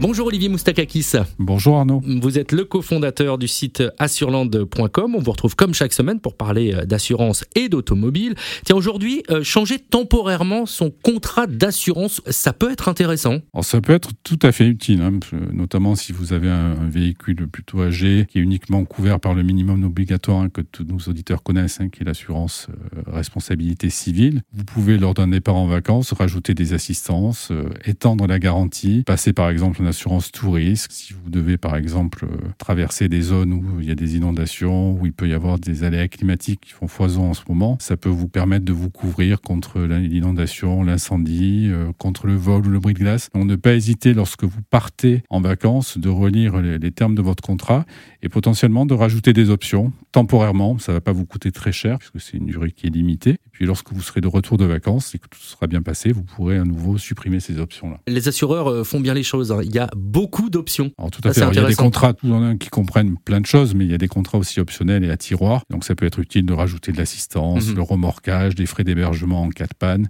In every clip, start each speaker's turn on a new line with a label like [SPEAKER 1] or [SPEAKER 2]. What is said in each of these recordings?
[SPEAKER 1] Bonjour Olivier Moustakakis.
[SPEAKER 2] Bonjour Arnaud.
[SPEAKER 1] Vous êtes le cofondateur du site assurland.com. On vous retrouve comme chaque semaine pour parler euh, d'assurance et d'automobile. Tiens, aujourd'hui, euh, changer temporairement son contrat d'assurance, ça peut être intéressant.
[SPEAKER 2] Alors, ça peut être tout à fait utile, hein, notamment si vous avez un, véhicule plutôt âgé qui est uniquement couvert par le minimum obligatoire hein, que tous nos auditeurs connaissent, hein, qui est l'assurance euh, responsabilité civile. Vous pouvez, lors d'un départ en vacances, rajouter des assistances, étendre la garantie, passer par exemple assurance tout risque. Si vous devez par exemple euh, traverser des zones où il y a des inondations, où il peut y avoir des aléas climatiques qui font foison en ce moment, ça peut vous permettre de vous couvrir contre l'inondation, l'incendie, euh, contre le vol ou le bris de glace. Donc ne pas hésiter lorsque vous partez en vacances de relire les, termes de votre contrat et potentiellement de rajouter des options temporairement. Ça ne va pas vous coûter très cher puisque c'est une durée qui est limitée. Et puis lorsque vous serez de retour de vacances et que tout sera bien passé, vous pourrez à nouveau supprimer ces options-là.
[SPEAKER 1] Les assureurs euh, font bien les choses. Hein. Il y beaucoup d'options.
[SPEAKER 2] tout à fait. il y a des contrats qui comprennent plein de choses, mais il y a des contrats aussi optionnels et à tiroir. Donc ça peut être utile de rajouter de l'assistance, mhm. le remorquage, des frais d'hébergement en cas de panne.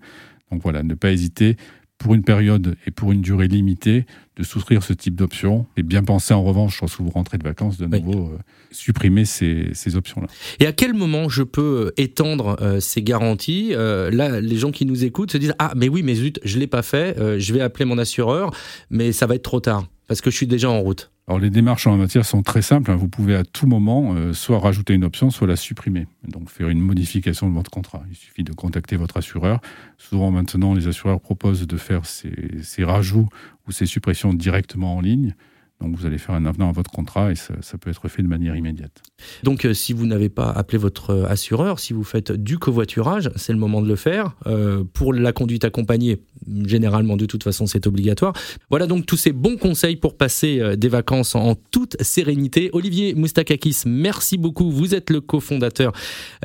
[SPEAKER 2] Donc voilà, ne pas hésiter pour une période et pour une durée limitée, de souscrire ce type d'options. Et bien penser en revanche, lorsque vous rentrez de vacances, de nouveau euh, supprimer ces, ces options-là.
[SPEAKER 1] Et à quel moment je peux euh, étendre euh, ces garanties? Là, les gens qui nous écoutent se disent Ah, mais oui, mais zut, je ne l'ai pas fait, je vais appeler mon assureur, mais ça va être trop tard, parce que je suis déjà en route.
[SPEAKER 2] Alors les démarches en la matière sont très simples. Hein. Vous pouvez à tout moment soit rajouter une option, soit la supprimer. Donc faire une modification de votre contrat. Il suffit de contacter votre assureur. Souvent maintenant, les assureurs proposent de faire ces, rajouts ou ces suppressions directement en ligne. Donc vous allez faire un avenant à votre contrat et ça, peut être fait de manière immédiate.
[SPEAKER 1] Donc euh, si vous n'avez pas appelé votre euh, assureur, si vous faites du covoiturage, c'est le moment de le faire. Euh, pour la conduite accompagnée, généralement de toute façon c'est obligatoire. Voilà donc tous ces bons conseils pour passer des vacances en toute sérénité. Olivier Moustakakis, merci beaucoup. Vous êtes le cofondateur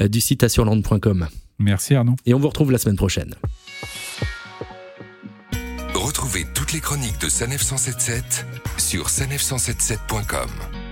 [SPEAKER 1] du site assurland.com.
[SPEAKER 2] Merci Arnaud.
[SPEAKER 1] Et on vous retrouve la semaine prochaine.
[SPEAKER 3] Retrouvez toutes les chroniques de Sanef 177 sur sanef177.com.